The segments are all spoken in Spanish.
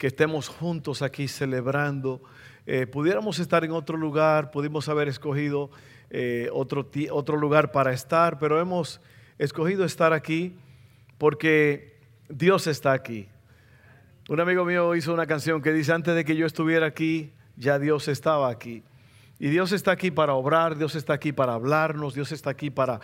que estemos juntos aquí celebrando. Eh, pudiéramos estar en otro lugar, pudimos haber escogido eh, otro, otro lugar para estar, pero hemos escogido estar aquí porque Dios está aquí. Un amigo mío hizo una canción que dice, antes de que yo estuviera aquí, ya Dios estaba aquí. Y Dios está aquí para obrar, Dios está aquí para hablarnos, Dios está aquí para,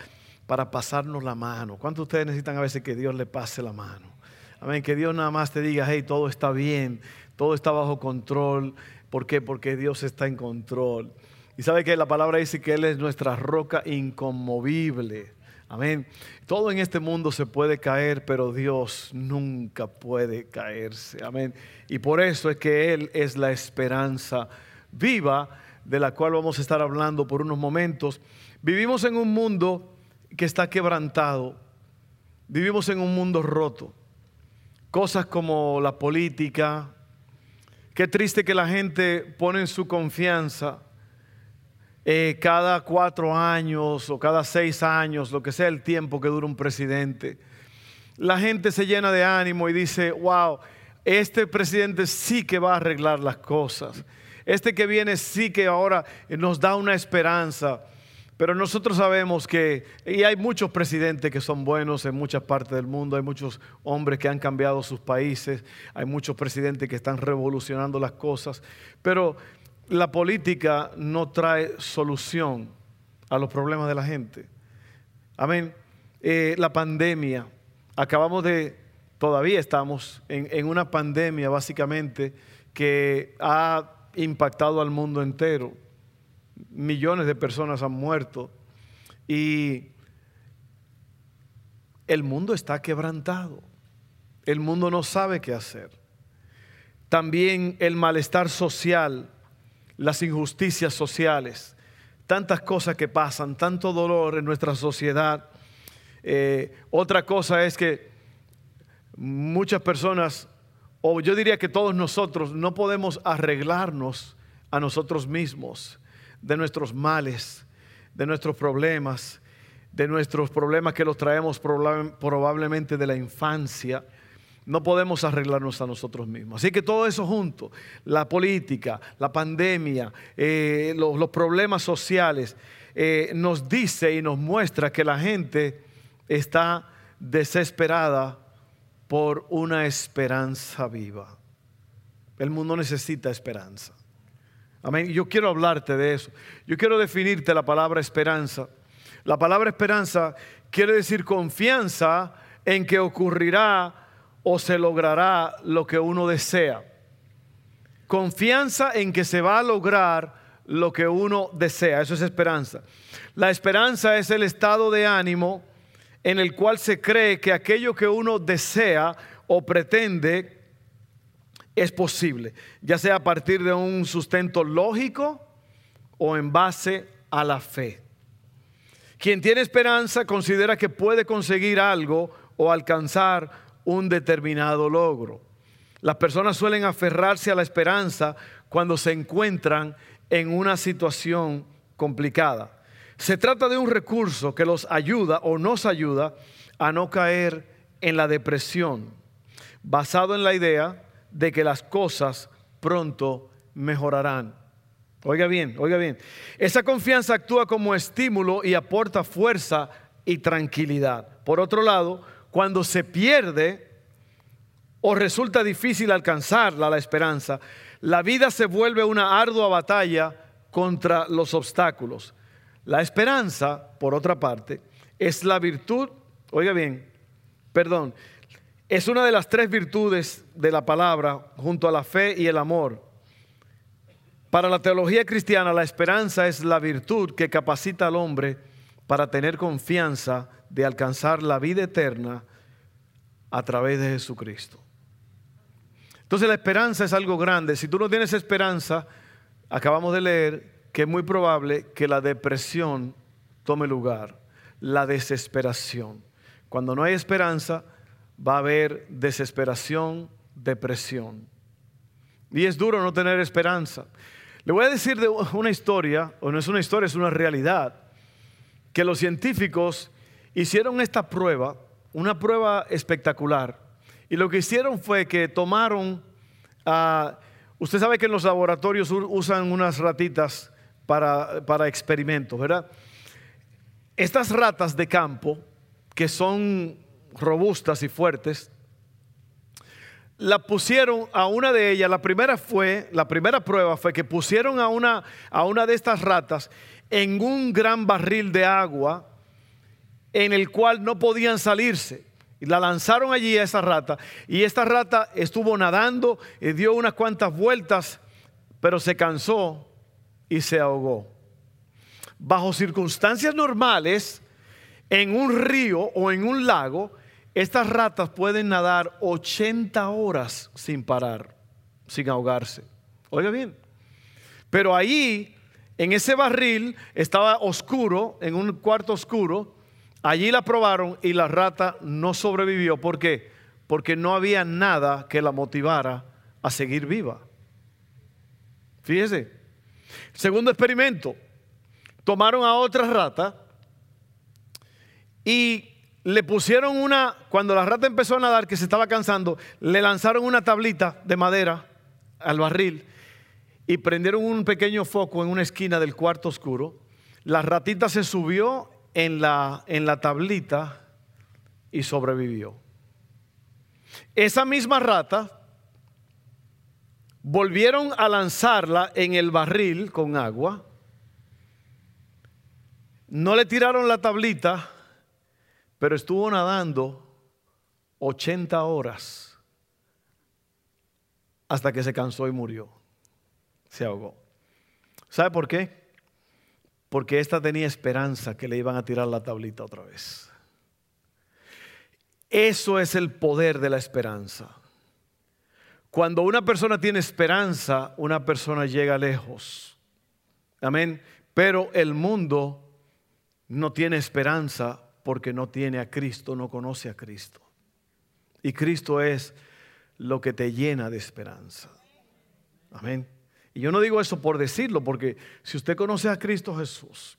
para pasarnos la mano. ¿Cuántos de ustedes necesitan a veces que Dios le pase la mano? Amén, que Dios nada más te diga, hey, todo está bien, todo está bajo control. ¿Por qué? Porque Dios está en control. Y sabe que la palabra dice que Él es nuestra roca inconmovible. Amén. Todo en este mundo se puede caer, pero Dios nunca puede caerse. Amén. Y por eso es que Él es la esperanza viva de la cual vamos a estar hablando por unos momentos. Vivimos en un mundo que está quebrantado. Vivimos en un mundo roto cosas como la política. Qué triste que la gente pone su confianza eh, cada cuatro años o cada seis años, lo que sea el tiempo que dura un presidente. La gente se llena de ánimo y dice, wow, este presidente sí que va a arreglar las cosas. Este que viene sí que ahora nos da una esperanza. Pero nosotros sabemos que, y hay muchos presidentes que son buenos en muchas partes del mundo, hay muchos hombres que han cambiado sus países, hay muchos presidentes que están revolucionando las cosas, pero la política no trae solución a los problemas de la gente. Amén. Eh, la pandemia, acabamos de, todavía estamos en, en una pandemia básicamente que ha impactado al mundo entero millones de personas han muerto y el mundo está quebrantado. El mundo no sabe qué hacer. También el malestar social, las injusticias sociales, tantas cosas que pasan, tanto dolor en nuestra sociedad. Eh, otra cosa es que muchas personas, o yo diría que todos nosotros, no podemos arreglarnos a nosotros mismos de nuestros males, de nuestros problemas, de nuestros problemas que los traemos probablemente de la infancia. No podemos arreglarnos a nosotros mismos. Así que todo eso junto, la política, la pandemia, eh, los, problemas sociales, eh, nos dice y nos muestra que la gente está desesperada por una esperanza viva. El mundo necesita esperanza. Amén. Yo quiero hablarte de eso. Yo quiero definirte la palabra esperanza. La palabra esperanza quiere decir confianza en que ocurrirá o se logrará lo que uno desea. Confianza en que se va a lograr lo que uno desea. Eso es esperanza. La esperanza es el estado de ánimo en el cual se cree que aquello que uno desea o pretende es posible, ya sea a partir de un sustento lógico o en base a la fe. Quien tiene esperanza considera que puede conseguir algo o alcanzar un determinado logro. Las personas suelen aferrarse a la esperanza cuando se encuentran en una situación complicada. Se trata de un recurso que los ayuda o nos ayuda a no caer en la depresión, basado en la idea de que las cosas pronto mejorarán. Oiga bien, oiga bien. Esa confianza actúa como estímulo y aporta fuerza y tranquilidad. Por otro lado, cuando se pierde o resulta difícil alcanzarla, la esperanza, la vida se vuelve una ardua batalla contra los obstáculos. La esperanza, por otra parte, es la virtud, oiga bien, perdón, es una de las tres virtudes de la palabra junto a la fe y el amor. Para la teología cristiana, la esperanza es la virtud que capacita al hombre para tener confianza de alcanzar la vida eterna a través de Jesucristo. Entonces la esperanza es algo grande. Si tú no tienes esperanza, acabamos de leer que es muy probable que la depresión tome lugar, la desesperación. Cuando no hay esperanza, va a haber desesperación, depresión. Y es duro no tener esperanza. Le voy a decir de una historia, o no es una historia, es una realidad, que los científicos hicieron esta prueba, una prueba espectacular, y lo que hicieron fue que tomaron, usted sabe que en los laboratorios usan unas ratitas para, para experimentos, ¿verdad? Estas ratas de campo, que son robustas y fuertes, la pusieron a una de ellas, la primera fue, la primera prueba fue que pusieron a una, a una de estas ratas en un gran barril de agua en el cual no podían salirse. Y la lanzaron allí a esa rata. Y esta rata estuvo nadando, y dio unas cuantas vueltas, pero se cansó y se ahogó. Bajo circunstancias normales, en un río o en un lago, estas ratas pueden nadar 80 horas sin parar, sin ahogarse. Oiga bien. Pero ahí, en ese barril, estaba oscuro, en un cuarto oscuro. Allí la probaron y la rata no sobrevivió. ¿Por qué? Porque no había nada que la motivara a seguir viva. Fíjese. Segundo experimento. Tomaron a otra rata y le pusieron una, cuando la rata empezó a nadar, que se estaba cansando, le lanzaron una tablita de madera al barril y prendieron un pequeño foco en una esquina del cuarto oscuro. La ratita se subió en la, en la tablita y sobrevivió. Esa misma rata volvieron a lanzarla en el barril con agua. No le tiraron la tablita pero estuvo nadando 80 horas hasta que se cansó y murió. Se ahogó. ¿Sabe por qué? Porque esta tenía esperanza que le iban a tirar la tablita otra vez. Eso es el poder de la esperanza. Cuando una persona tiene esperanza, una persona llega lejos. Amén. Pero el mundo no tiene esperanza porque no tiene a Cristo, no conoce a Cristo. Y Cristo es lo que te llena de esperanza. Amén. Y yo no digo eso por decirlo, porque si usted conoce a Cristo Jesús,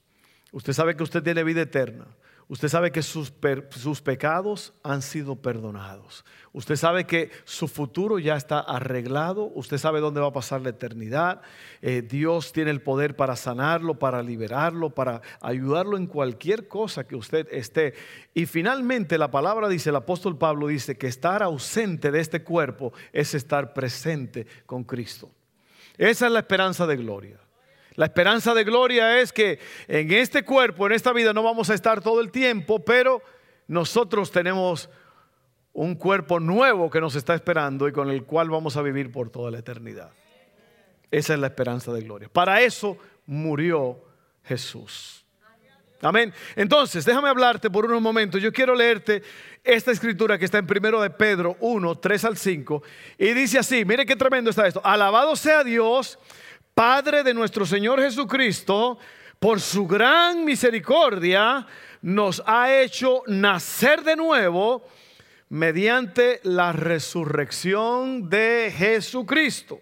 usted sabe que usted tiene vida eterna. Usted sabe que sus, pecados han sido perdonados. Usted sabe que su futuro ya está arreglado. Usted sabe dónde va a pasar la eternidad. Eh, Dios tiene el poder para sanarlo, para liberarlo, para ayudarlo en cualquier cosa que usted esté. Y finalmente la palabra dice, el apóstol Pablo dice que estar ausente de este cuerpo es estar presente con Cristo. Esa es la esperanza de gloria. La esperanza de gloria es que en este cuerpo, en esta vida, no vamos a estar todo el tiempo, pero nosotros tenemos un cuerpo nuevo que nos está esperando y con el cual vamos a vivir por toda la eternidad. Esa es la esperanza de gloria. Para eso murió Jesús. Amén. Entonces, déjame hablarte por unos momentos. Yo quiero leerte esta escritura que está en primero de Pedro 1, 3 al 5. Y dice así, mire qué tremendo está esto. Alabado sea Dios Padre de nuestro Señor Jesucristo, por su gran misericordia, nos ha hecho nacer de nuevo mediante la resurrección de Jesucristo,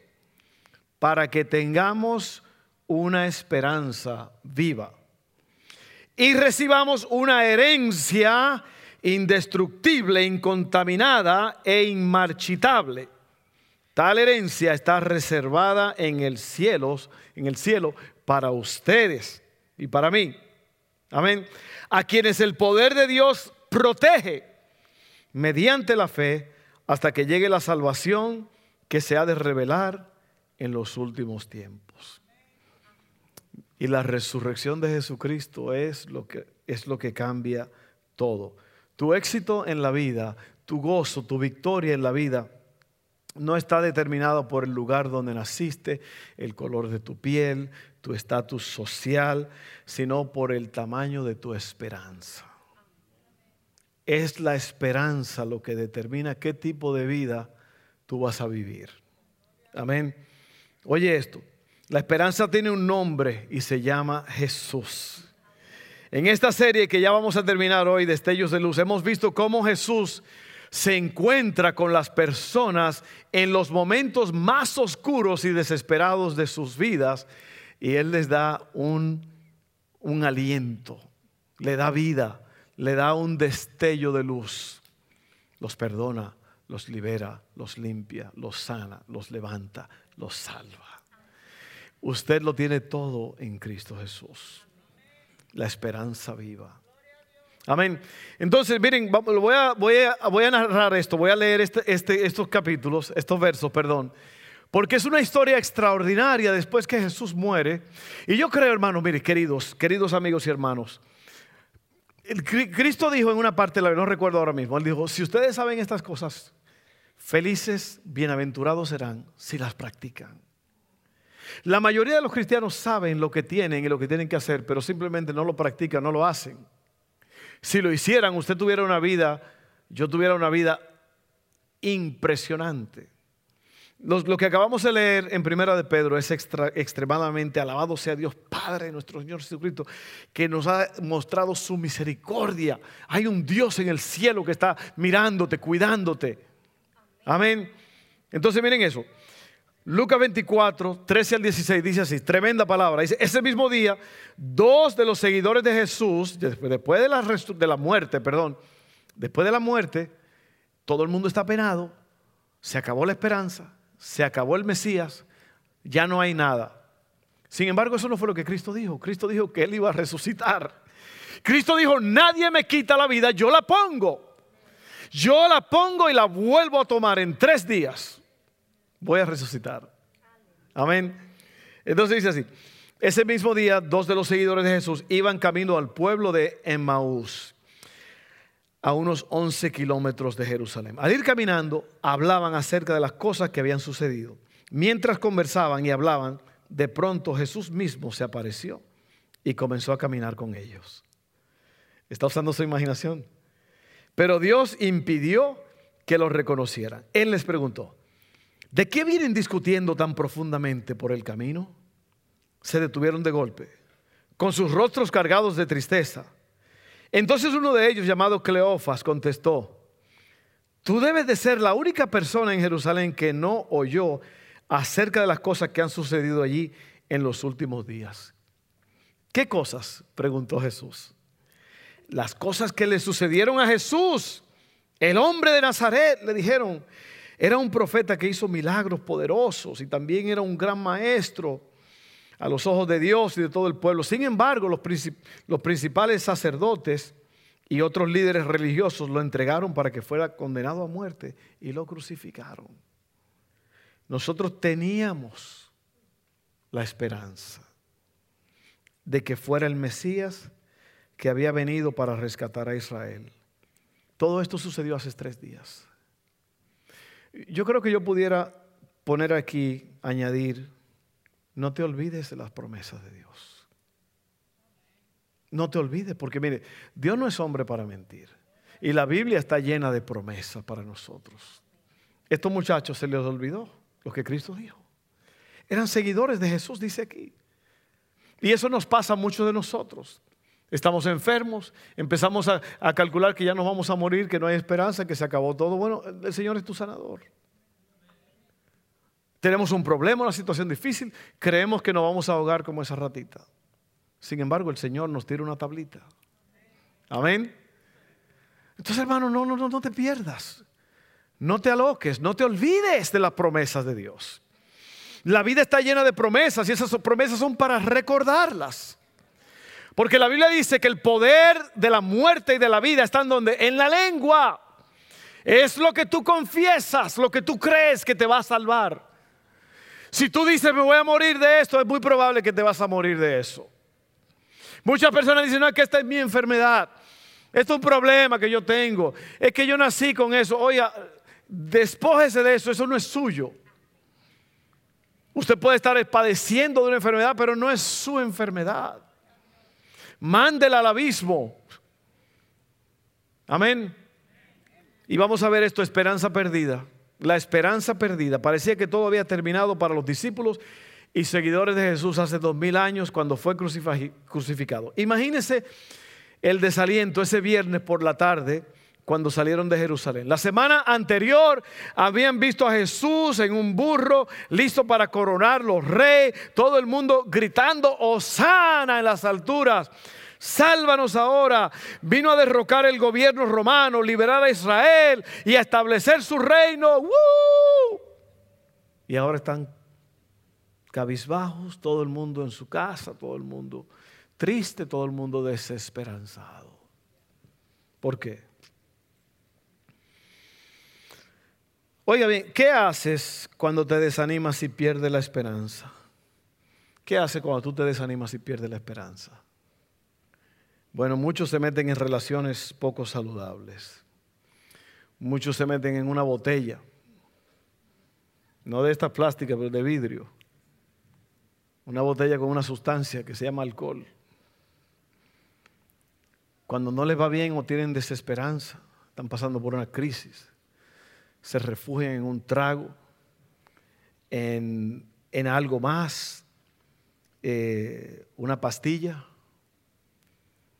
para que tengamos una esperanza viva. Y recibamos una herencia indestructible, incontaminada e inmarchitable Tal herencia está reservada en el cielo, en el cielo para ustedes y para mí. Amén. A quienes el poder de Dios protege mediante la fe hasta que llegue la salvación que se ha de revelar en los últimos tiempos. Y la resurrección de Jesucristo es lo que es lo que cambia todo. Tu éxito en la vida, tu gozo, tu victoria en la vida no está determinado por el lugar donde naciste, el color de tu piel, tu estatus social, sino por el tamaño de tu esperanza. Es la esperanza lo que determina qué tipo de vida tú vas a vivir. Amén. Oye esto, la esperanza tiene un nombre y se llama Jesús. En esta serie que ya vamos a terminar hoy, Destellos de Luz, hemos visto cómo Jesús se encuentra con las personas en los momentos más oscuros y desesperados de sus vidas y Él les da un, un aliento, le da vida, le da un destello de luz, los perdona, los libera, los limpia, los sana, los levanta, los salva. Usted lo tiene todo en Cristo Jesús. La esperanza viva. Amén. Entonces, miren, voy a, narrar esto, voy a leer este, este, estos capítulos, estos versos, perdón, porque es una historia extraordinaria después que Jesús muere. Y yo creo, hermanos, miren, queridos, queridos amigos y hermanos, Cristo dijo en una parte, no recuerdo ahora mismo, él dijo, si ustedes saben estas cosas, felices, bienaventurados serán si las practican. La mayoría de los cristianos saben lo que tienen y lo que tienen que hacer, pero simplemente no lo practican, no lo hacen. Si lo hicieran, usted tuviera una vida, yo tuviera una vida impresionante. Lo, que acabamos de leer en Primera de Pedro es extremadamente alabado sea Dios Padre nuestro Señor Jesucristo, que nos ha mostrado su misericordia. Hay un Dios en el cielo que está mirándote, cuidándote. Amén. Entonces miren eso. Lucas 24, 13 al 16 dice así, tremenda palabra. Dice, ese mismo día, dos de los seguidores de Jesús, después de la, de la muerte, perdón, después de la muerte, todo el mundo está penado, se acabó la esperanza, se acabó el Mesías, ya no hay nada. Sin embargo, eso no fue lo que Cristo dijo. Cristo dijo que Él iba a resucitar. Cristo dijo, nadie me quita la vida, yo la pongo. Yo la pongo y la vuelvo a tomar en tres días. Voy a resucitar. Amén. Entonces dice así, ese mismo día dos de los seguidores de Jesús iban camino al pueblo de Emmaús a unos 11 kilómetros de Jerusalén. Al ir caminando, hablaban acerca de las cosas que habían sucedido. Mientras conversaban y hablaban, de pronto Jesús mismo se apareció y comenzó a caminar con ellos. Está usando su imaginación. Pero Dios impidió que los reconocieran. Él les preguntó, ¿de qué vienen discutiendo tan profundamente por el camino? Se detuvieron de golpe, con sus rostros cargados de tristeza. Entonces uno de ellos, llamado Cleofas, contestó, tú debes de ser la única persona en Jerusalén que no oyó acerca de las cosas que han sucedido allí en los últimos días. ¿Qué cosas? preguntó Jesús. Las cosas que le sucedieron a Jesús, el hombre de Nazaret, le dijeron, era un profeta que hizo milagros poderosos y también era un gran maestro a los ojos de Dios y de todo el pueblo. Sin embargo, los, los principales sacerdotes y otros líderes religiosos lo entregaron para que fuera condenado a muerte y lo crucificaron. Nosotros teníamos la esperanza de que fuera el Mesías que había venido para rescatar a Israel. Todo esto sucedió hace tres días. Yo creo que yo pudiera poner aquí, añadir no te olvides de las promesas de Dios. No te olvides, porque mire, Dios no es hombre para mentir. Y la Biblia está llena de promesas para nosotros. Estos muchachos se les olvidó lo que Cristo dijo. Eran seguidores de Jesús, dice aquí. Y eso nos pasa a muchos de nosotros. Estamos enfermos, empezamos a, a, calcular que ya nos vamos a morir, que no hay esperanza, que se acabó todo. Bueno, el Señor es tu sanador tenemos un problema, una situación difícil, creemos que nos vamos a ahogar como esa ratita. Sin embargo, el Señor nos tira una tablita. Amén. Entonces, hermano, no, no, no te pierdas. No te aloques, no te olvides de las promesas de Dios. La vida está llena de promesas y esas promesas son para recordarlas. Porque la Biblia dice que el poder de la muerte y de la vida está en donde? En la lengua. Es lo que tú confiesas, lo que tú crees que te va a salvar. Si tú dices, me voy a morir de esto, es muy probable que te vas a morir de eso. Muchas personas dicen, no, es que esta es mi enfermedad. Esto es un problema que yo tengo. Es que yo nací con eso. Oiga, despójese de eso, eso no es suyo. Usted puede estar padeciendo de una enfermedad, pero no es su enfermedad. Mándela al abismo. Amén. Y vamos a ver esto, esperanza perdida. la esperanza perdida. Parecía que todo había terminado para los discípulos y seguidores de Jesús hace dos mil años cuando fue crucificado. Imagínense el desaliento ese viernes por la tarde cuando salieron de Jerusalén. La semana anterior habían visto a Jesús en un burro, listo para coronarlo rey, todo el mundo gritando, Osana en las alturas. Sálvanos ahora. Vino a derrocar el gobierno romano, liberar a Israel y a establecer su reino. Y ahora están cabizbajos, todo el mundo en su casa, todo el mundo triste, todo el mundo desesperanzado. ¿Por qué? Oiga bien, ¿qué haces cuando te desanimas y pierdes la esperanza? ¿Qué haces cuando tú te desanimas y pierdes la esperanza? Bueno, muchos se meten en relaciones poco saludables. Muchos se meten en una botella, no de esta plástica, pero de vidrio. Una botella con una sustancia que se llama alcohol. Cuando no les va bien o tienen desesperanza, están pasando por una crisis se refugian en un trago, en, algo más, eh, una pastilla.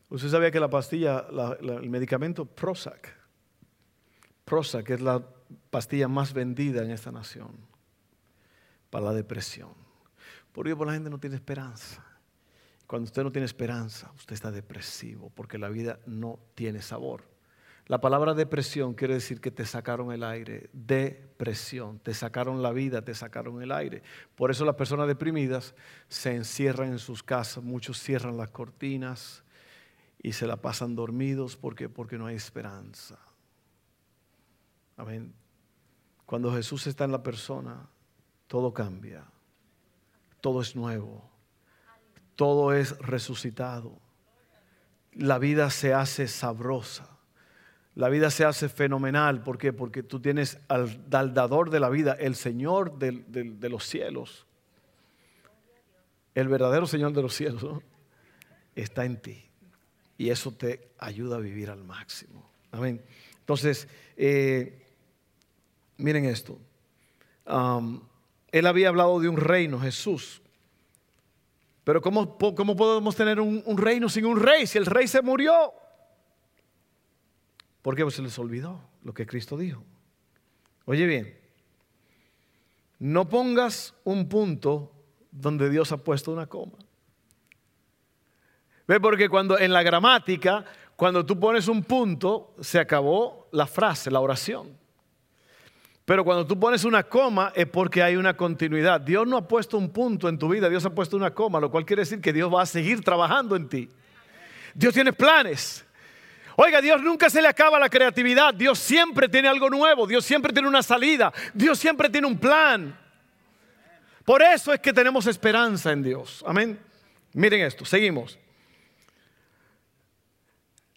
Usted sabía que la pastilla, el medicamento Prozac, Prozac es la pastilla más vendida en esta nación para la depresión. Por ello, la gente no tiene esperanza. Cuando usted no tiene esperanza, usted está depresivo porque la vida no tiene sabor. La palabra depresión quiere decir que te sacaron el aire. Depresión. Te sacaron la vida, te sacaron el aire. Por eso las personas deprimidas se encierran en sus casas. Muchos cierran las cortinas y se la pasan dormidos porque, porque no hay esperanza. Amén. Cuando Jesús está en la persona, todo cambia. Todo es nuevo. Todo es resucitado. La vida se hace sabrosa la vida se hace fenomenal. ¿Por qué? Porque tú tienes al, dador de la vida, el Señor de los cielos. El verdadero Señor de los cielos está en ti. Y eso te ayuda a vivir al máximo. Amén. Entonces, eh, miren esto. él había hablado de un reino, Jesús. Pero ¿cómo, podemos tener un reino sin un rey? Si el rey se murió. Porque pues se les olvidó lo que Cristo dijo. Oye bien, no pongas un punto donde Dios ha puesto una coma. ¿Ve? Porque cuando en la gramática, cuando tú pones un punto, se acabó la frase, la oración. Pero cuando tú pones una coma es porque hay una continuidad. Dios no ha puesto un punto en tu vida, Dios ha puesto una coma, lo cual quiere decir que Dios va a seguir trabajando en ti. Dios tiene planes. Oiga, Dios nunca se le acaba la creatividad. Dios siempre tiene algo nuevo. Dios siempre tiene una salida. Dios siempre tiene un plan. Por eso es que tenemos esperanza en Dios. Amén. Miren esto, seguimos.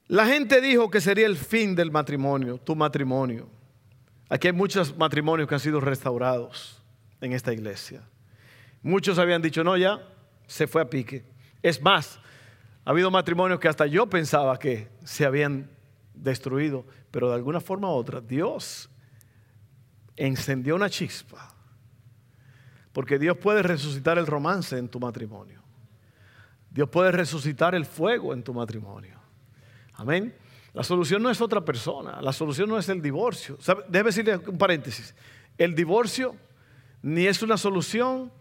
La gente dijo que sería el fin del matrimonio, tu matrimonio. Aquí hay muchos matrimonios que han sido restaurados en esta iglesia. Muchos habían dicho, no, ya se fue a pique. Es más, ha habido matrimonios que hasta yo pensaba que se habían destruido, pero de alguna forma u otra Dios encendió una chispa. Porque Dios puede resucitar el romance en tu matrimonio. Dios puede resucitar el fuego en tu matrimonio. Amén. La solución no es otra persona, la solución no es el divorcio. Debe decirle un paréntesis. El divorcio ni es una solución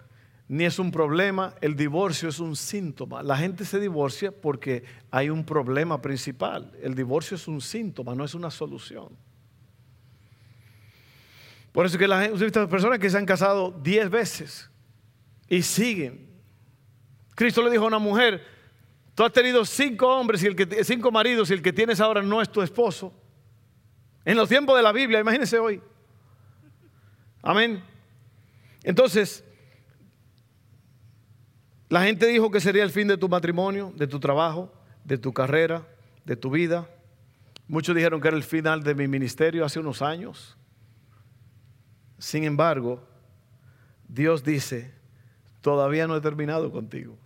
ni es un problema, el divorcio es un síntoma. La gente se divorcia porque hay un problema principal. El divorcio es un síntoma, no es una solución. Por eso que la gente, personas que se han casado diez veces y siguen. Cristo le dijo a una mujer, tú has tenido cinco hombres y el que, cinco maridos y el que tienes ahora no es tu esposo. En los tiempos de la Biblia, imagínense hoy. Amén. Entonces, la gente dijo que sería el fin de tu matrimonio, de tu trabajo, de tu carrera, de tu vida. Muchos dijeron que era el final de mi ministerio hace unos años. Sin embargo, Dios dice, todavía no he terminado contigo.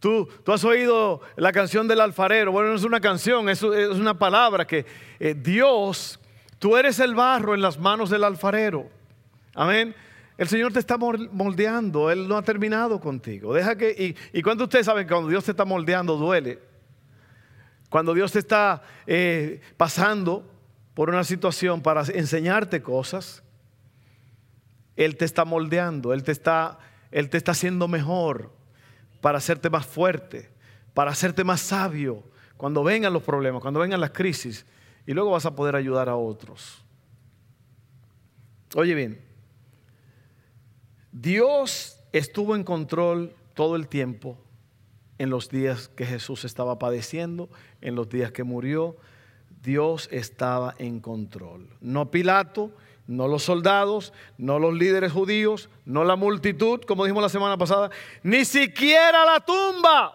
Tú, tú, has oído la canción del alfarero. Bueno, no es una canción, es, una palabra que eh, Dios Tú eres el barro en las manos del alfarero. Amén. El Señor te está moldeando, Él no ha terminado contigo. Deja que, y, cuando ustedes saben que cuando Dios te está moldeando duele, cuando Dios te está eh, pasando por una situación para enseñarte cosas, Él te está moldeando, Él te está, Él te está haciendo mejor para hacerte más fuerte, para hacerte más sabio cuando vengan los problemas, cuando vengan las crisis, y luego vas a poder ayudar a otros. Oye bien, Dios estuvo en control todo el tiempo en los días que Jesús estaba padeciendo, en los días que murió. Dios estaba en control. No Pilato, no los soldados, no los líderes judíos, no la multitud, como dijimos la semana pasada, ni siquiera la tumba.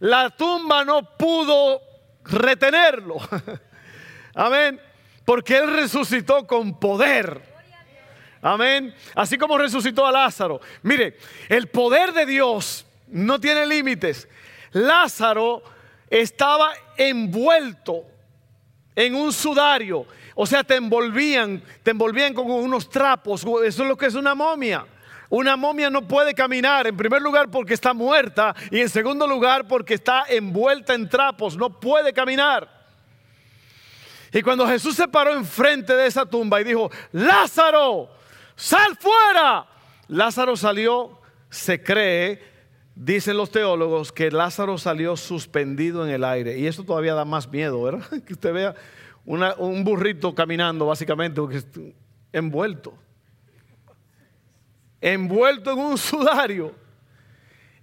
La tumba no pudo retenerlo. Amén. Porque Él resucitó con poder. Amén. Así como resucitó a Lázaro. Mire, el poder de Dios no tiene límites. Lázaro estaba envuelto en un sudario. O sea, te envolvían, te envolvían con unos trapos. Eso es lo que es una momia. Una momia no puede caminar, en primer lugar porque está muerta y en segundo lugar porque está envuelta en trapos, no puede caminar. Y cuando Jesús se paró enfrente de esa tumba y dijo, Lázaro, sal fuera. Lázaro salió, se cree, dicen los teólogos, que Lázaro salió suspendido en el aire. Y eso todavía da más miedo, ¿verdad? Que usted vea un burrito caminando, básicamente, envuelto. Envuelto en un sudario.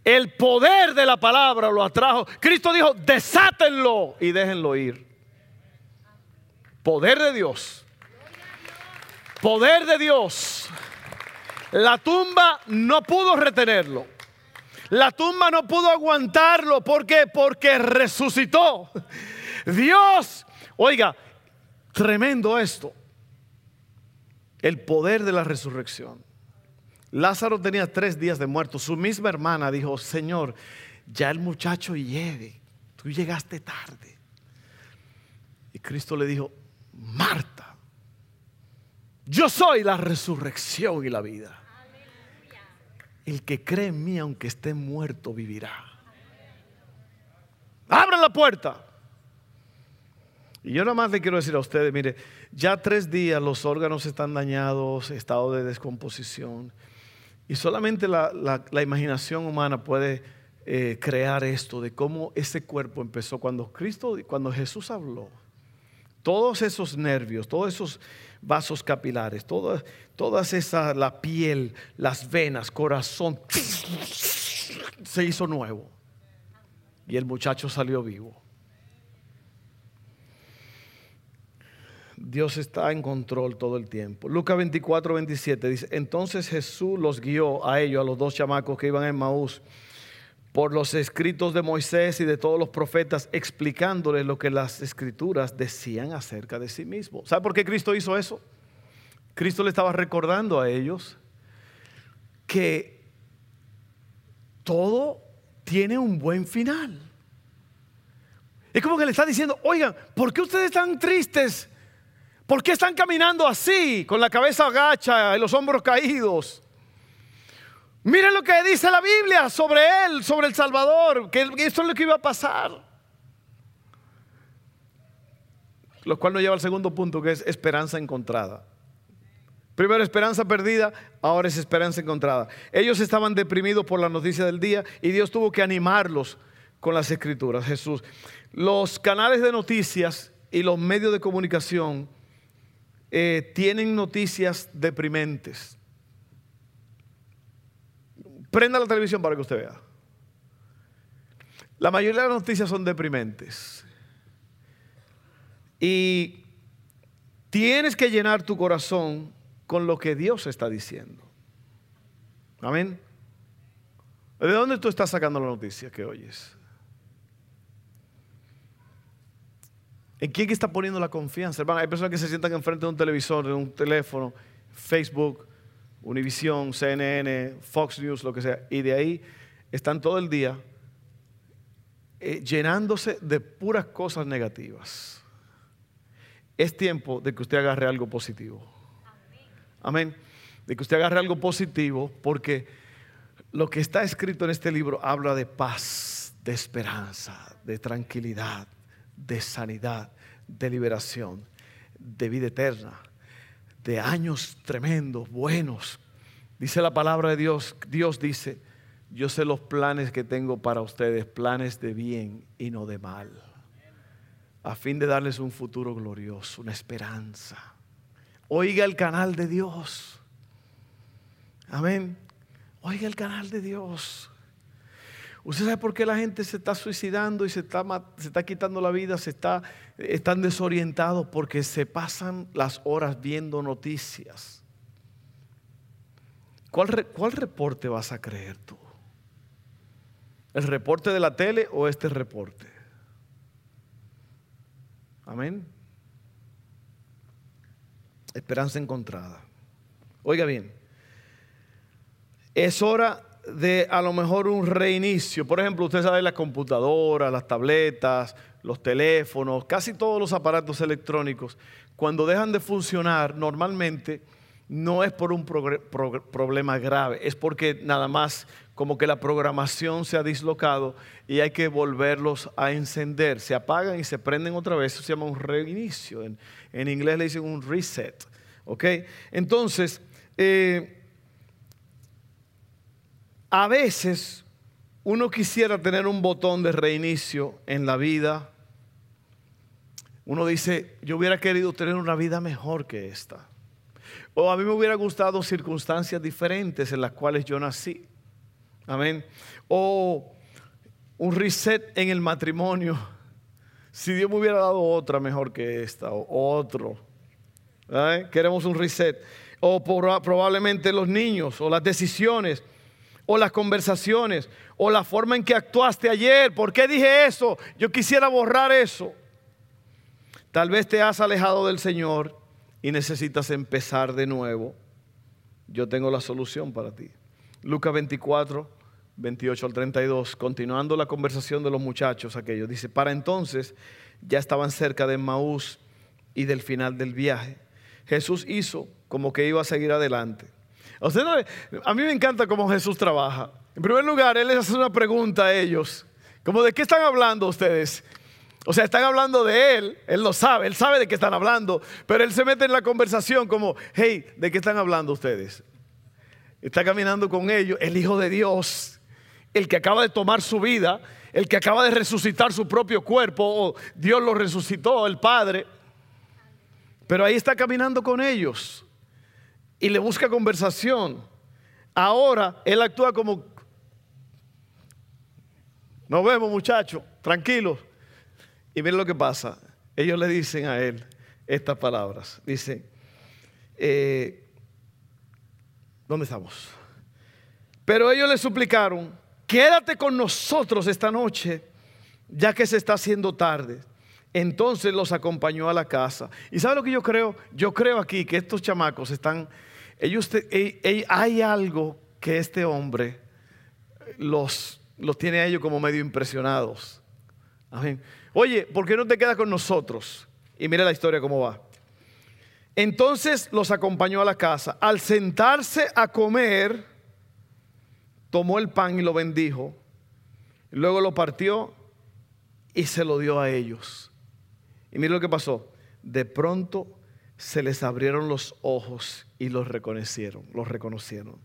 El poder de la palabra lo atrajo. Cristo dijo, desátenlo y déjenlo ir. Poder de Dios. Poder de Dios. La tumba no pudo retenerlo. La tumba no pudo aguantarlo. ¿Por qué? Porque resucitó. Dios, oiga, tremendo esto. El poder de la resurrección. Lázaro tenía tres días de muerto. Su misma hermana dijo, Señor, ya el muchacho llegue. Tú llegaste tarde. Y Cristo le dijo, Marta, yo soy la resurrección y la vida. El que cree en mí, aunque esté muerto, vivirá. Abran la puerta. Y yo nada más le quiero decir a ustedes, mire, ya tres días los órganos están dañados, estado de descomposición. Y solamente la, imaginación humana puede eh, crear esto de cómo ese cuerpo empezó. Cuando Cristo, cuando Jesús habló, todos esos nervios, todos esos vasos capilares, todas, todas esas, la piel, las venas, corazón, se hizo nuevo. Y el muchacho salió vivo. Dios está en control todo el tiempo. Lucas 24, 27 dice, entonces Jesús los guió a ellos, a los dos chamacos que iban en Maús, por los escritos de Moisés y de todos los profetas, explicándoles lo que las escrituras decían acerca de sí mismo. ¿Sabe por qué Cristo hizo eso? Cristo le estaba recordando a ellos que todo tiene un buen final. Es como que le está diciendo, oigan, ¿por qué ustedes están tristes? ¿Por qué están caminando así, con la cabeza agacha y los hombros caídos? Miren lo que dice la Biblia sobre él, sobre el Salvador, que esto es lo que iba a pasar. Lo cual nos lleva al segundo punto, que es esperanza encontrada. Primero esperanza perdida, ahora es esperanza encontrada. Ellos estaban deprimidos por la noticia del día y Dios tuvo que animarlos con las escrituras. Jesús. Los canales de noticias y los medios de comunicación eh, tienen noticias deprimentes. Prenda la televisión para que usted vea. La mayoría de las noticias son deprimentes. Y tienes que llenar tu corazón con lo que Dios está diciendo. Amén. ¿De dónde tú estás sacando la noticia que oyes? ¿En quién está poniendo la confianza? Hermano, hay personas que se sientan enfrente de un televisor, de un teléfono, Facebook, Univision, CNN, Fox News, lo que sea, y de ahí están todo el día eh, llenándose de puras cosas negativas. es tiempo de que usted agarre algo positivo. Amén. De que usted agarre algo positivo porque lo que está escrito en este libro habla de paz, de esperanza, de tranquilidad, de sanidad, de liberación, de vida eterna, de años tremendos, buenos. Dice la palabra de Dios, Dios dice, yo sé los planes que tengo para ustedes, planes de bien y no de mal, a fin de darles un futuro glorioso, una esperanza. Oiga el canal de Dios. Amén. Oiga el canal de Dios. ¿Usted sabe por qué la gente se está suicidando y se está, se está quitando la vida? Se está, están desorientados porque se pasan las horas viendo noticias. ¿Cuál, ¿Cuál reporte vas a creer tú? ¿El reporte de la tele o este reporte? Amén. Esperanza encontrada. Oiga bien, es hora de a lo mejor un reinicio. Por ejemplo, usted sabe las computadoras, las tabletas, los teléfonos, casi todos los aparatos electrónicos, cuando dejan de funcionar, normalmente no es por un problema grave, es porque nada más como que la programación se ha dislocado y hay que volverlos a encender. Se apagan y se prenden otra vez, eso se llama un reinicio. En, inglés le dicen un reset. Entonces, eh, a veces uno quisiera tener un botón de reinicio en la vida. Uno dice, yo hubiera querido tener una vida mejor que esta. O a mí me hubiera gustado circunstancias diferentes en las cuales yo nací. Amén. O un reset en el matrimonio. Si Dios me hubiera dado otra mejor que esta, o otro. Queremos un reset. O probablemente los niños, o las decisiones, o las conversaciones, o la forma en que actuaste ayer. ¿Por qué dije eso? Yo quisiera borrar eso. Tal vez te has alejado del Señor y necesitas empezar de nuevo. Yo tengo la solución para ti. Lucas 24, 28 al 32, continuando la conversación de los muchachos aquellos, dice, para entonces ya estaban cerca de Maús y del final del viaje. Jesús hizo como que iba a seguir adelante. A mí me encanta cómo Jesús trabaja. En primer lugar, Él les hace una pregunta a ellos, como de qué están hablando ustedes. O sea, están hablando de Él, Él lo sabe, Él sabe de qué están hablando, pero Él se mete en la conversación como, hey, ¿de qué están hablando ustedes? Está caminando con ellos el Hijo de Dios el que acaba de tomar su vida, el que acaba de resucitar su propio cuerpo, o Dios lo resucitó, el Padre. Pero ahí está caminando con ellos y le busca conversación. Ahora Él actúa como, nos vemos muchachos, tranquilos. Y miren lo que pasa. Ellos le dicen a Él estas palabras. Dicen, eh, ¿dónde estamos? Pero ellos le suplicaron quédate con nosotros esta noche, ya que se está haciendo tarde. Entonces los acompañó a la casa. ¿Y sabe lo que yo creo? Yo creo aquí que estos chamacos están, ellos, hay algo que este hombre los, los tiene a ellos como medio impresionados. Amén. Oye, ¿por qué no te quedas con nosotros? Y mira la historia cómo va. Entonces los acompañó a la casa. Al sentarse a comer, tomó el pan y lo bendijo, luego lo partió y se lo dio a ellos. Y mire lo que pasó. De pronto se les abrieron los ojos y los reconocieron, los reconocieron.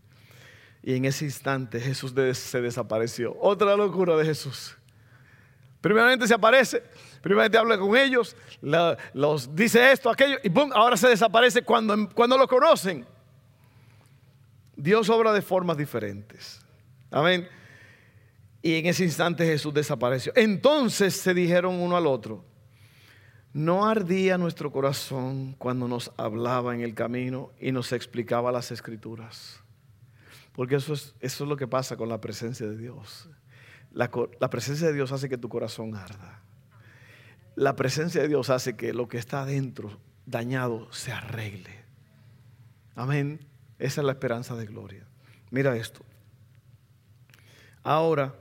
Y en ese instante Jesús se desapareció. Otra locura de Jesús. Primeramente se aparece, primeramente habla con ellos, los dice esto, aquello, y ¡pum! ahora se desaparece cuando, cuando lo conocen. Dios obra de formas diferentes. Amén. Y en ese instante Jesús desapareció. Entonces se dijeron uno al otro, ¿no ardía nuestro corazón cuando nos hablaba en el camino y nos explicaba las escrituras? Porque eso es, eso es lo que pasa con la presencia de Dios. La, la presencia de Dios hace que tu corazón arda. La presencia de Dios hace que lo que está adentro dañado se arregle. Amén. Esa es la esperanza de gloria. Mira esto. Ahora,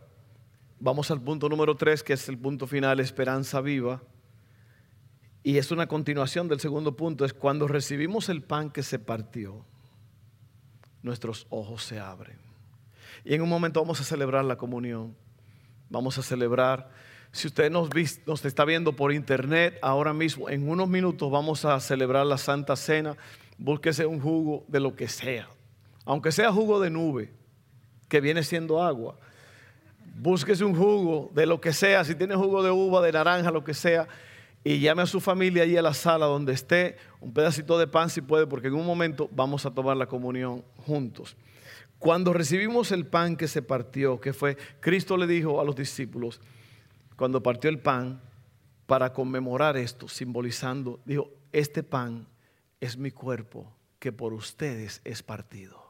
vamos al punto número tres, que es el punto final, esperanza viva. Y es una continuación del segundo punto, es cuando recibimos el pan que se partió, nuestros ojos se abren. Y en un momento vamos a celebrar la comunión, vamos a celebrar, si usted nos, está viendo por internet, ahora mismo, en unos minutos vamos a celebrar la Santa Cena, búsquese un jugo de lo que sea, aunque sea jugo de nube, que viene siendo agua. Búsquese un jugo de lo que sea, si tiene jugo de uva, de naranja, lo que sea, y llame a su familia allí a la sala donde esté, un pedacito de pan si puede, porque en un momento vamos a tomar la comunión juntos. Cuando recibimos el pan que se partió, que fue, Cristo le dijo a los discípulos, cuando partió el pan, para conmemorar esto, simbolizando, dijo, este pan es mi cuerpo que por ustedes es partido.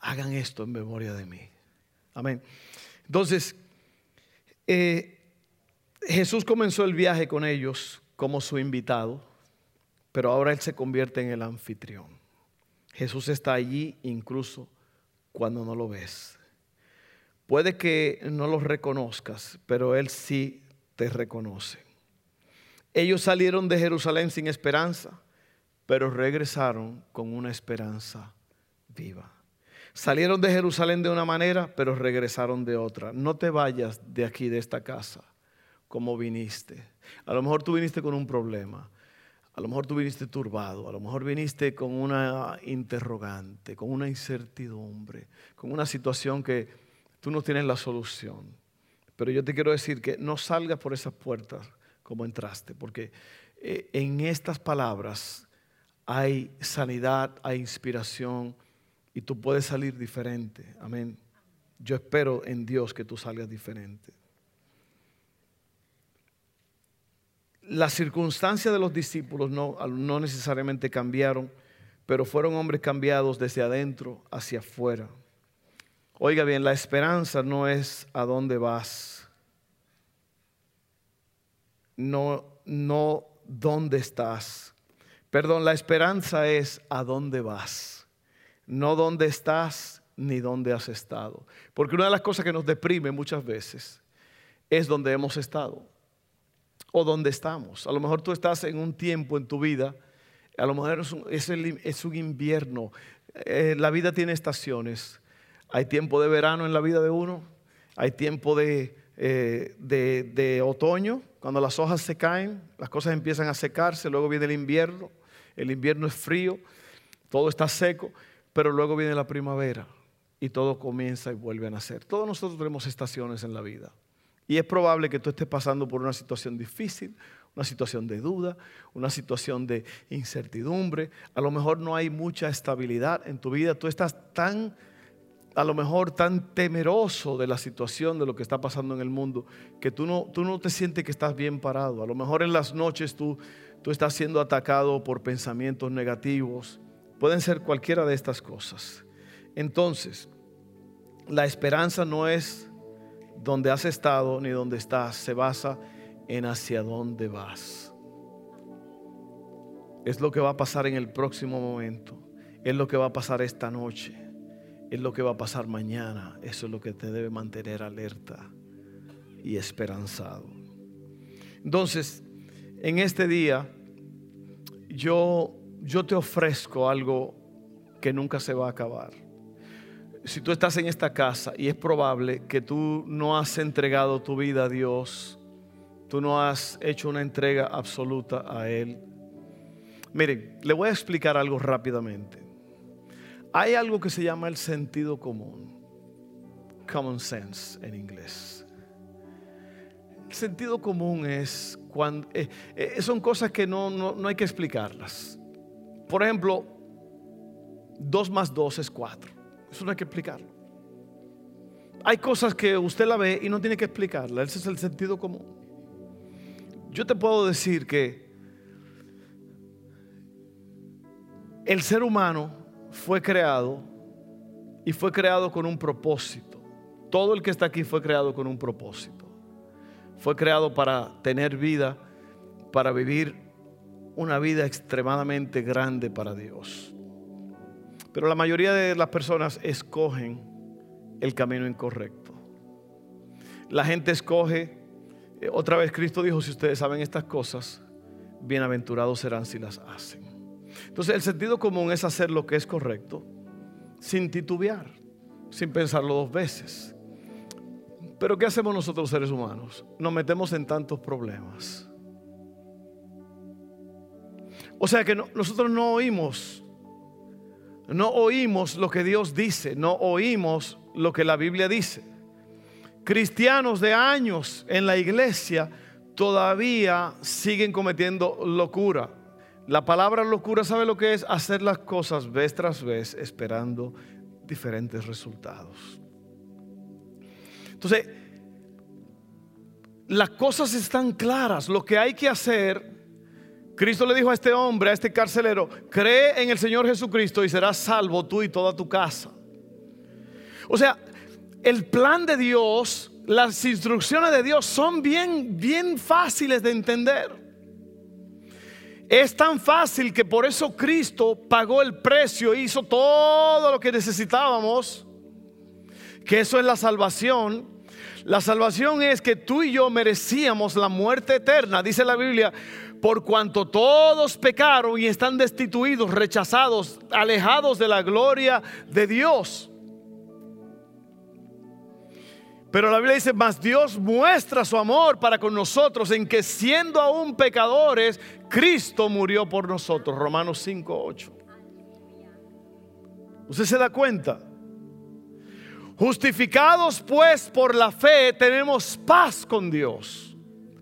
Hagan esto en memoria de mí. Amén. Entonces, eh, Jesús comenzó el viaje con ellos como su invitado, pero ahora Él se convierte en el anfitrión. Jesús está allí incluso cuando no lo ves. Puede que no lo reconozcas, pero Él sí te reconoce. Ellos salieron de Jerusalén sin esperanza, pero regresaron con una esperanza viva. Salieron de Jerusalén de una manera, pero regresaron de otra. No te vayas de aquí, de esta casa, como viniste. A lo mejor tú viniste con un problema. A lo mejor tú viniste turbado, a lo mejor viniste con una interrogante, con una incertidumbre, con una situación que tú no tienes la solución. Pero yo te quiero decir que no salgas por esas puertas como entraste, porque eh, en estas palabras hay sanidad, hay inspiración y tú puedes salir diferente. Amén. Yo espero en Dios que tú salgas diferente. Las circunstancias de los discípulos no, no necesariamente cambiaron, pero fueron hombres cambiados desde adentro hacia afuera. Oiga bien, la esperanza no es a dónde vas no, no dónde estás. Perdón, la esperanza es a dónde vas, no dónde estás ni dónde has estado. Porque una de las cosas que nos deprime muchas veces es donde hemos estado o donde estamos. A lo mejor tú estás en un tiempo en tu vida, a lo mejor es un, invierno. Eh, la vida tiene estaciones. Hay tiempo de verano en la vida de uno, hay tiempo de eh, de, otoño, cuando las hojas se caen, las cosas empiezan a secarse, luego viene el invierno, el invierno es frío, todo está seco, pero luego viene la primavera y todo comienza y vuelve a nacer. Todos nosotros tenemos estaciones en la vida. Y es probable que tú estés pasando por una situación difícil, una situación de duda, una situación de incertidumbre. A lo mejor no hay mucha estabilidad en tu vida. Tú estás tan a lo mejor tan temeroso de la situación, de lo que está pasando en el mundo, que tú no, tú no te sientes que estás bien parado. A lo mejor en las noches tú, tú estás siendo atacado por pensamientos negativos. Pueden ser cualquiera de estas cosas. Entonces, la esperanza no es donde has estado ni donde estás, se basa en hacia dónde vas. Es lo que va a pasar en el próximo momento, es lo que va a pasar esta noche es lo que va a pasar mañana. Eso es lo que te debe mantener alerta y esperanzado. Entonces, en este día, yo, yo te ofrezco algo que nunca se va a acabar. Si tú estás en esta casa y es probable que tú no has entregado tu vida a Dios, tú no has hecho una entrega absoluta a Él. Miren, le voy a explicar algo rápidamente. Hay algo que se llama el sentido común, common sense en inglés. El sentido común es cuando eh, eh, son cosas que no, no, hay que explicarlas. Por ejemplo, 2 más 2 es 4. Eso no hay que explicarlo. Hay cosas que usted la ve y no tiene que explicarla. Ese es el sentido común. Yo te puedo decir que el ser humano fue creado y fue creado con un propósito. Todo el que está aquí fue creado con un propósito. Fue creado para tener vida, para vivir una vida extremadamente grande para Dios. Pero la mayoría de las personas escogen el camino incorrecto. La gente escoge Eh, otra vez Cristo dijo, si ustedes saben estas cosas, bienaventurados serán si las hacen. Entonces el sentido común es hacer lo que es correcto sin titubear, sin pensarlo dos veces. Pero ¿qué hacemos nosotros seres humanos? Nos metemos en tantos problemas. O sea que nosotros no oímos, no oímos lo que Dios dice, no oímos lo que la Biblia dice. Cristianos de años en la iglesia todavía siguen cometiendo locura. La palabra locura, ¿sabe lo que es? Hacer las cosas vez tras vez esperando diferentes resultados. Entonces, las cosas están claras. Lo que hay que hacer, Cristo le dijo a este hombre, a este carcelero, cree en el Señor Jesucristo y serás salvo tú y toda tu casa. O sea, el plan de Dios, las instrucciones de Dios son bien, bien fáciles de entender. Es tan fácil que por eso Cristo pagó el precio, hizo todo lo que necesitábamos, que eso es la salvación. La salvación es que tú y yo merecíamos la muerte eterna, dice la Biblia, por cuanto todos pecaron y están destituidos, rechazados, alejados de la gloria de Dios. Pero la Biblia dice, más Dios muestra su amor para con nosotros en que siendo aún pecadores, Cristo murió por nosotros. Romanos 5, 8. ¿Usted se da cuenta? Justificados pues por la fe, tenemos paz con Dios,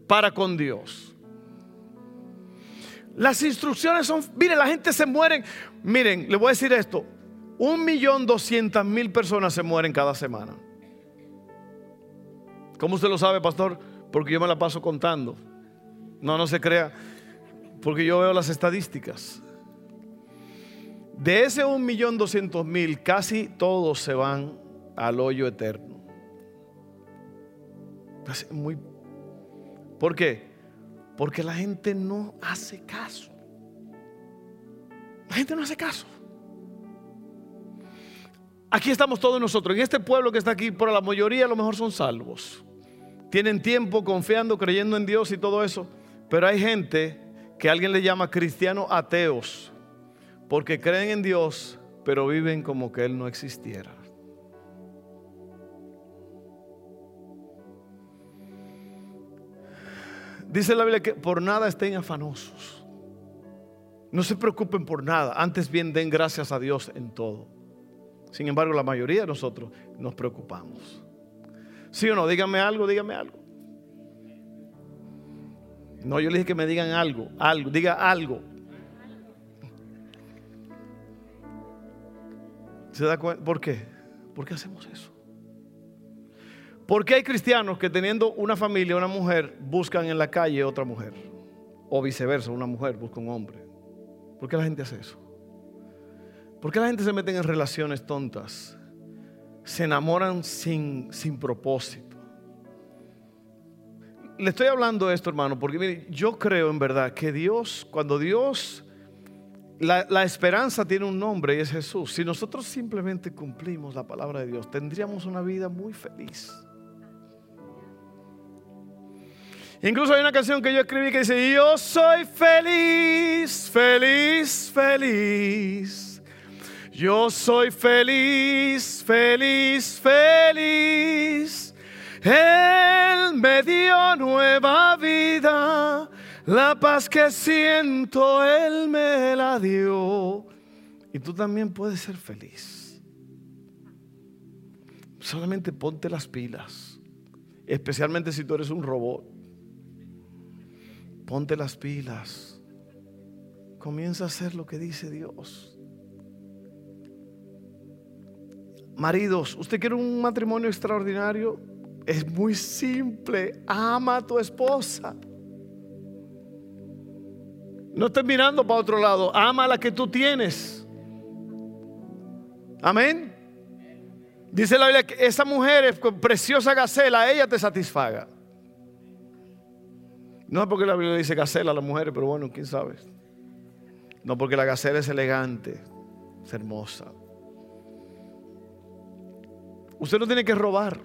para con Dios. Las instrucciones son, miren, la gente se muere. Miren, le voy a decir esto, un millón doscientas mil personas se mueren cada semana. ¿Cómo usted lo sabe, pastor? Porque yo me la paso contando. No, no se crea. Porque yo veo las estadísticas. De ese 1.200.000, casi todos se van al hoyo eterno. Muy, ¿Por qué? Porque la gente no hace caso. La gente no hace caso. Aquí estamos todos nosotros. En este pueblo que está aquí, por la mayoría a lo mejor son salvos tienen tiempo confiando, creyendo en Dios y todo eso. Pero hay gente que alguien le llama cristianos ateos, porque creen en Dios, pero viven como que Él no existiera. Dice la Biblia que por nada estén afanosos. No se preocupen por nada, antes bien den gracias a Dios en todo. Sin embargo, la mayoría de nosotros nos preocupamos. ¿Sí o no? Díganme algo, díganme algo. No, yo le dije que me digan algo, algo, diga algo. ¿Se da cuenta? ¿Por qué? ¿Por qué hacemos eso? ¿Por qué hay cristianos que teniendo una familia, una mujer, buscan en la calle otra mujer? O viceversa, una mujer busca un hombre. ¿Por qué la gente hace eso? ¿Por qué la gente se mete en relaciones tontas? se enamoran sin, sin propósito. Le estoy hablando de esto, hermano, porque mire, yo creo en verdad que Dios, cuando Dios, la, la esperanza tiene un nombre y es Jesús. Si nosotros simplemente cumplimos la palabra de Dios, tendríamos una vida muy feliz. Incluso hay una canción que yo escribí que dice, yo soy feliz, feliz, feliz yo soy feliz, feliz, feliz. Él me dio nueva vida. La paz que siento, Él me la dio. Y tú también puedes ser feliz. Solamente ponte las pilas. Especialmente si tú eres un robot. Ponte las pilas. Comienza a hacer lo que dice Dios. Maridos, ¿usted quiere un matrimonio extraordinario? Es muy simple. Ama a tu esposa. No estés mirando para otro lado. Ama a la que tú tienes. Amén. Dice la Biblia que esa mujer es preciosa gacela, ella te satisfaga. No es porque la Biblia dice gacela a las mujeres, pero bueno, quién sabe. No porque la gacela es elegante, es hermosa. Usted no tiene que robar.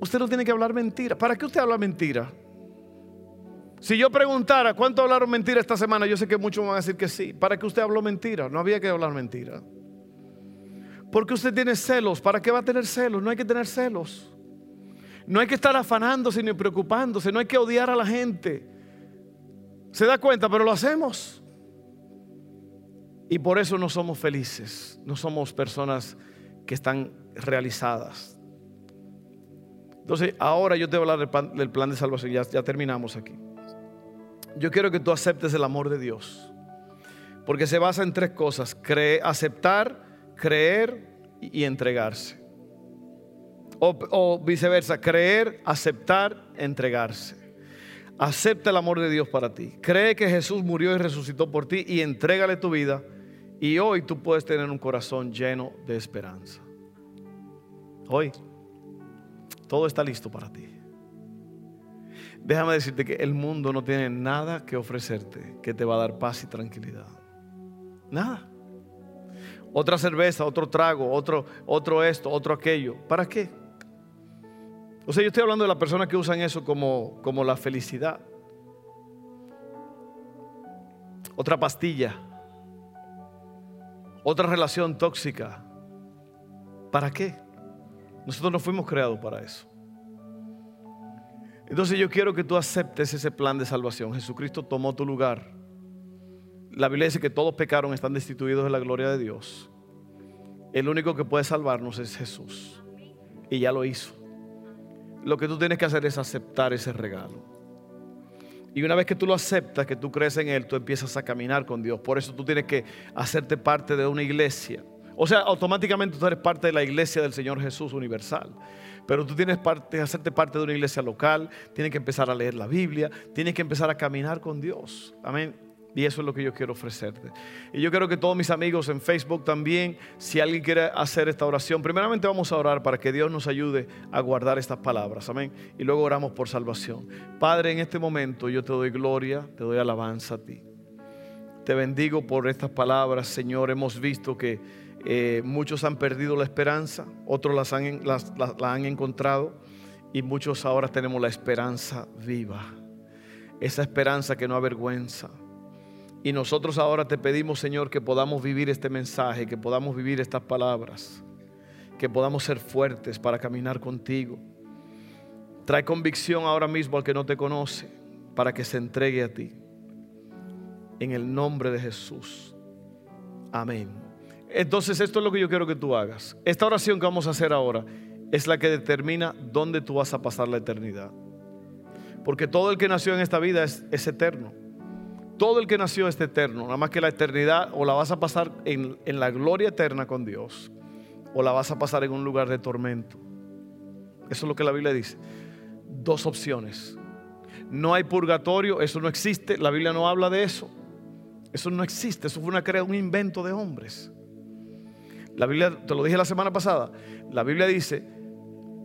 Usted no tiene que hablar mentira. ¿Para qué usted habla mentira? Si yo preguntara cuánto hablaron mentira esta semana, yo sé que muchos van a decir que sí. ¿Para qué usted habló mentira? No había que hablar mentira. Porque usted tiene celos. ¿Para qué va a tener celos? No hay que tener celos. No hay que estar afanándose ni preocupándose. No hay que odiar a la gente. Se da cuenta, pero lo hacemos. Y por eso no somos felices. No somos personas que están realizadas. Entonces, ahora yo te voy a hablar del plan, de salvación. Ya, terminamos aquí. Yo quiero que tú aceptes el amor de Dios. Porque se basa en tres cosas. aceptar, creer y entregarse. O, viceversa, creer, aceptar, entregarse. Acepta el amor de Dios para ti. Cree que Jesús murió y resucitó por ti y entrégale tu vida. Y hoy tú puedes tener un corazón lleno de esperanza. Hoy todo está listo para ti. Déjame decirte que el mundo no tiene nada que ofrecerte que te va a dar paz y tranquilidad. Nada. Otra cerveza, otro trago, otro, otro esto, otro aquello. ¿Para qué? O sea, yo estoy hablando de las personas que usan eso como, como la felicidad. Otra pastilla. Otra relación tóxica. ¿Para qué? Nosotros no fuimos creados para eso. Entonces yo quiero que tú aceptes ese plan de salvación. Jesucristo tomó tu lugar. La Biblia dice que todos pecaron, están destituidos de la gloria de Dios. El único que puede salvarnos es Jesús. Y ya lo hizo. Lo que tú tienes que hacer es aceptar ese regalo. Y una vez que tú lo aceptas, que tú crees en Él, tú empiezas a caminar con Dios. Por eso tú tienes que hacerte parte de una iglesia. O sea, automáticamente tú eres parte de la iglesia del Señor Jesús universal. Pero tú tienes que hacerte parte de una iglesia local, tienes que empezar a leer la Biblia, tienes que empezar a caminar con Dios. Amén. Y eso es lo que yo quiero ofrecerte. Y yo quiero que todos mis amigos en Facebook también, si alguien quiere hacer esta oración, primeramente vamos a orar para que Dios nos ayude a guardar estas palabras. Amén. Y luego oramos por salvación. Padre, en este momento yo te doy gloria, te doy alabanza a ti. Te bendigo por estas palabras, Señor. Hemos visto que eh, muchos han perdido la esperanza, otros las han, la han encontrado y muchos ahora tenemos la esperanza viva. Esa esperanza que no avergüenza. Y nosotros ahora te pedimos, Señor, que podamos vivir este mensaje, que podamos vivir estas palabras, que podamos ser fuertes para caminar contigo. Trae convicción ahora mismo al que no te conoce, para que se entregue a ti. En el nombre de Jesús. Amén. Entonces esto es lo que yo quiero que tú hagas. Esta oración que vamos a hacer ahora es la que determina dónde tú vas a pasar la eternidad. Porque todo el que nació en esta vida es, eterno. Todo el que nació es eterno. Nada más que la eternidad o la vas a pasar en, en la gloria eterna con Dios o la vas a pasar en un lugar de tormento. Eso es lo que la Biblia dice. Dos opciones. No hay purgatorio, eso no existe. La Biblia no habla de eso. Eso no existe. Eso fue una, un invento de hombres. La Biblia, te lo dije la semana pasada, la Biblia dice,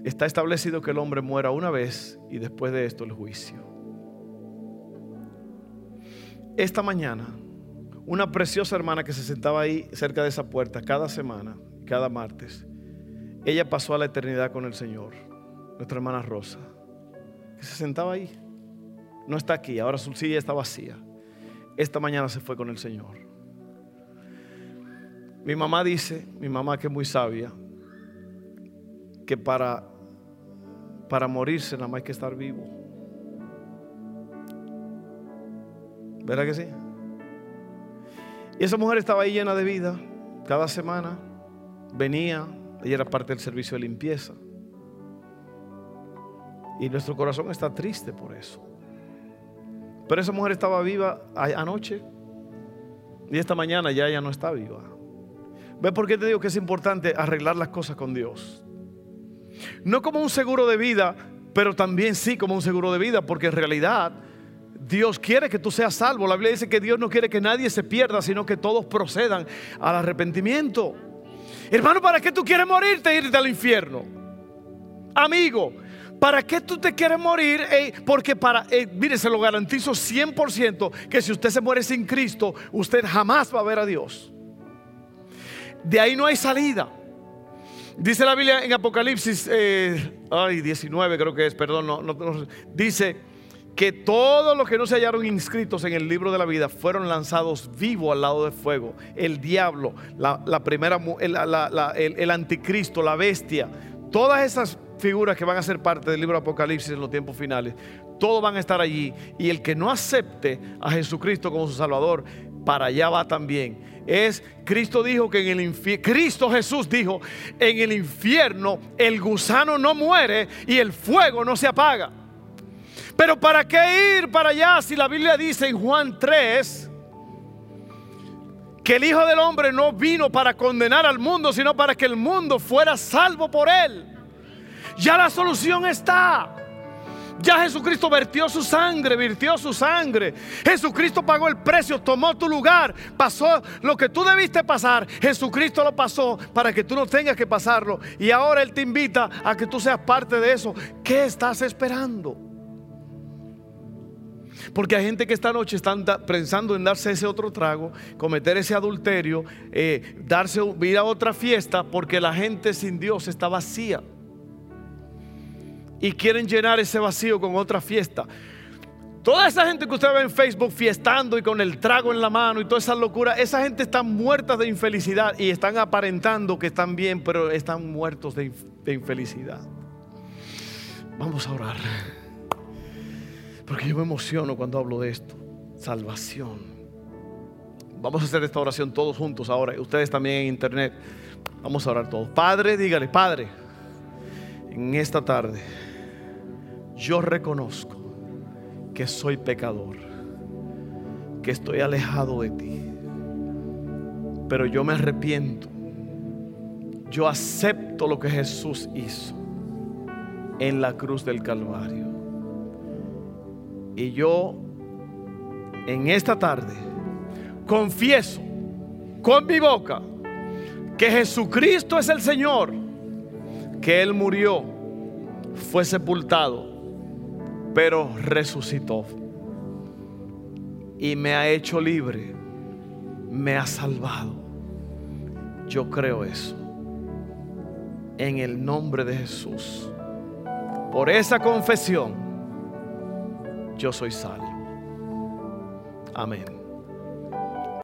está establecido que el hombre muera una vez y después de esto el juicio. Esta mañana, una preciosa hermana que se sentaba ahí cerca de esa puerta cada semana, cada martes, ella pasó a la eternidad con el Señor, nuestra hermana Rosa, que se sentaba ahí. No está aquí, ahora su silla está vacía. Esta mañana se fue con el Señor. Mi mamá dice, mi mamá que es muy sabia, que para, para morirse nada más hay que estar vivo. ¿Verdad que sí? Y esa mujer estaba ahí llena de vida. Cada semana venía, ella era parte del servicio de limpieza. Y nuestro corazón está triste por eso. Pero esa mujer estaba viva anoche y esta mañana ya ella no está viva. ¿Ves por qué te digo que es importante arreglar las cosas con Dios? No como un seguro de vida, pero también sí como un seguro de vida, porque en realidad Dios quiere que tú seas salvo. La Biblia dice que Dios no quiere que nadie se pierda, sino que todos procedan al arrepentimiento. Hermano, ¿para qué tú quieres morirte e irte al infierno? Amigo, ¿para qué tú te quieres morir? porque para, mire, se lo garantizo 100% que si usted se muere sin Cristo, usted jamás va a ver a Dios. De ahí no hay salida. Dice la Biblia en Apocalipsis, eh, ay, 19 creo que es, perdón, no, dice que todos los que no se hallaron inscritos en el libro de la vida fueron lanzados vivos al lado de fuego. El diablo, la, primera, el, anticristo, la bestia, todas esas figuras que van a ser parte del libro de Apocalipsis en los tiempos finales, todos van a estar allí. Y el que no acepte a Jesucristo como su Salvador, para allá va también. Es Cristo dijo que en el infierno, Cristo Jesús dijo, en el infierno el gusano no muere y el fuego no se apaga. Pero ¿para qué ir para allá si la Biblia dice en Juan 3 que el Hijo del Hombre no vino para condenar al mundo, sino para que el mundo fuera salvo por él? Ya la solución está. Ya Jesucristo vertió su sangre, vertió su sangre. Jesucristo pagó el precio, tomó tu lugar, pasó lo que tú debiste pasar. Jesucristo lo pasó para que tú no tengas que pasarlo. Y ahora Él te invita a que tú seas parte de eso. ¿Qué estás esperando? Porque hay gente que esta noche están pensando en darse ese otro trago, cometer ese adulterio, eh, darse, ir a otra fiesta, porque la gente sin Dios está vacía. Y quieren llenar ese vacío con otra fiesta. Toda esa gente que usted ve en Facebook fiestando y con el trago en la mano y toda esa locura, esa gente está muerta de infelicidad y están aparentando que están bien, pero están muertos de infelicidad. Vamos a orar. Porque yo me emociono cuando hablo de esto. Salvación. Vamos a hacer esta oración todos juntos ahora. Ustedes también en internet. Vamos a orar todos. Padre, dígale, Padre, en esta tarde yo reconozco que soy pecador, que estoy alejado de ti. Pero yo me arrepiento. Yo acepto lo que Jesús hizo en la cruz del Calvario. Y yo en esta tarde confieso con mi boca que Jesucristo es el Señor, que Él murió, fue sepultado, pero resucitó. Y me ha hecho libre, me ha salvado. Yo creo eso. En el nombre de Jesús. Por esa confesión yo soy salvo. Amén.